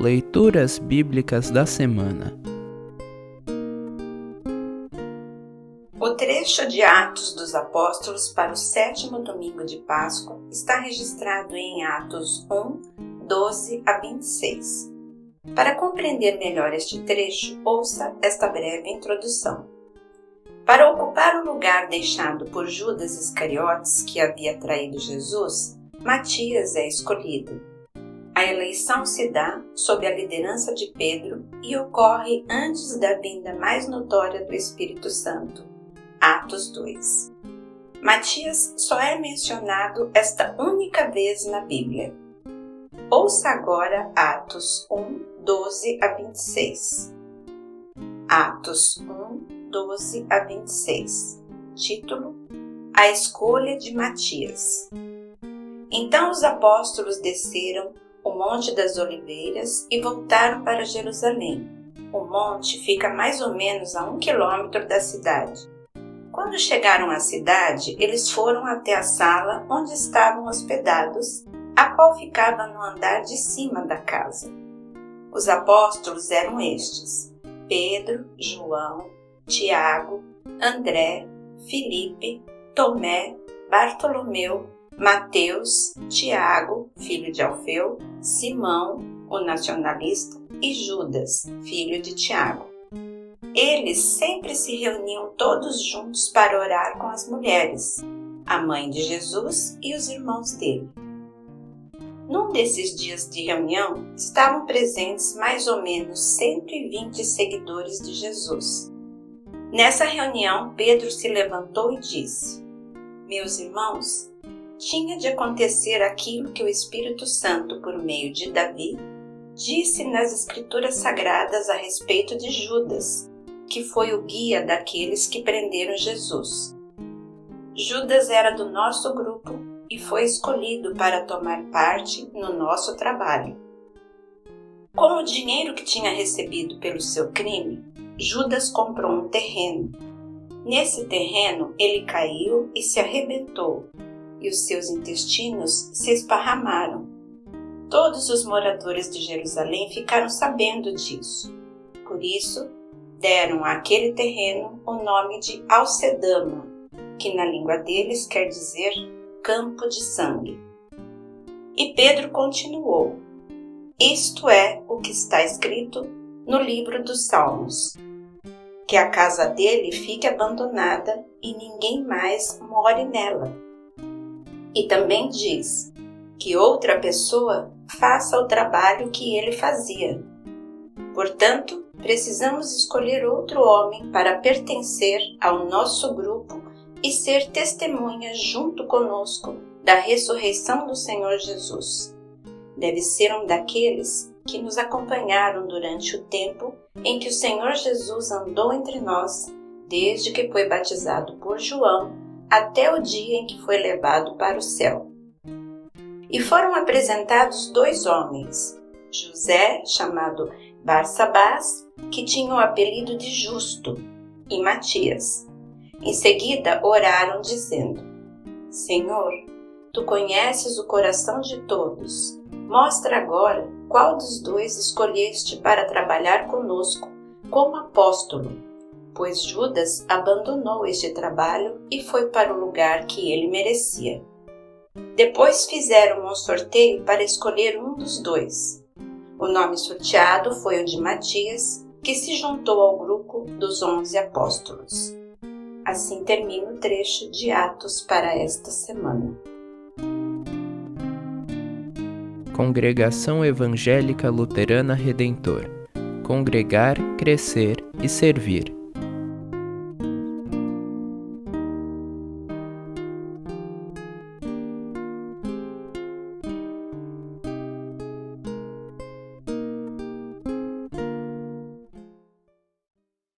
Leituras Bíblicas da Semana O trecho de Atos dos Apóstolos para o sétimo domingo de Páscoa está registrado em Atos 1, 12 a 26. Para compreender melhor este trecho, ouça esta breve introdução. Para ocupar o lugar deixado por Judas Iscariotes, que havia traído Jesus, Matias é escolhido. A eleição se dá sob a liderança de Pedro e ocorre antes da vinda mais notória do Espírito Santo. Atos 2. Matias só é mencionado esta única vez na Bíblia. Ouça agora Atos 1, 12 a 26. Atos 1, 12 a 26. Título: A escolha de Matias. Então os apóstolos desceram o Monte das Oliveiras e voltaram para Jerusalém. O monte fica mais ou menos a um quilômetro da cidade. Quando chegaram à cidade, eles foram até a sala onde estavam hospedados, a qual ficava no andar de cima da casa. Os apóstolos eram estes: Pedro, João, Tiago, André, Filipe, Tomé, Bartolomeu, Mateus, Tiago, filho de Alfeu, Simão, o nacionalista, e Judas, filho de Tiago. Eles sempre se reuniam todos juntos para orar com as mulheres, a mãe de Jesus e os irmãos dele. Num desses dias de reunião estavam presentes mais ou menos 120 seguidores de Jesus. Nessa reunião, Pedro se levantou e disse: Meus irmãos, tinha de acontecer aquilo que o Espírito Santo, por meio de Davi, disse nas Escrituras Sagradas a respeito de Judas, que foi o guia daqueles que prenderam Jesus. Judas era do nosso grupo e foi escolhido para tomar parte no nosso trabalho. Com o dinheiro que tinha recebido pelo seu crime, Judas comprou um terreno. Nesse terreno, ele caiu e se arrebentou e os seus intestinos se esparramaram. Todos os moradores de Jerusalém ficaram sabendo disso. Por isso, deram àquele terreno o nome de Alcedama, que na língua deles quer dizer campo de sangue. E Pedro continuou: Isto é o que está escrito no livro dos Salmos. Que a casa dele fique abandonada e ninguém mais more nela e também diz que outra pessoa faça o trabalho que ele fazia. Portanto, precisamos escolher outro homem para pertencer ao nosso grupo e ser testemunha junto conosco da ressurreição do Senhor Jesus. Deve ser um daqueles que nos acompanharam durante o tempo em que o Senhor Jesus andou entre nós, desde que foi batizado por João até o dia em que foi levado para o céu. E foram apresentados dois homens, José, chamado Barsabás, que tinha o apelido de Justo, e Matias. Em seguida oraram, dizendo: Senhor, tu conheces o coração de todos. Mostra agora qual dos dois escolheste para trabalhar conosco como apóstolo pois Judas abandonou este trabalho e foi para o lugar que ele merecia. Depois fizeram um sorteio para escolher um dos dois. O nome sorteado foi o de Matias, que se juntou ao grupo dos onze apóstolos. Assim termina o trecho de Atos para esta semana. Congregação Evangélica Luterana Redentor Congregar, Crescer e Servir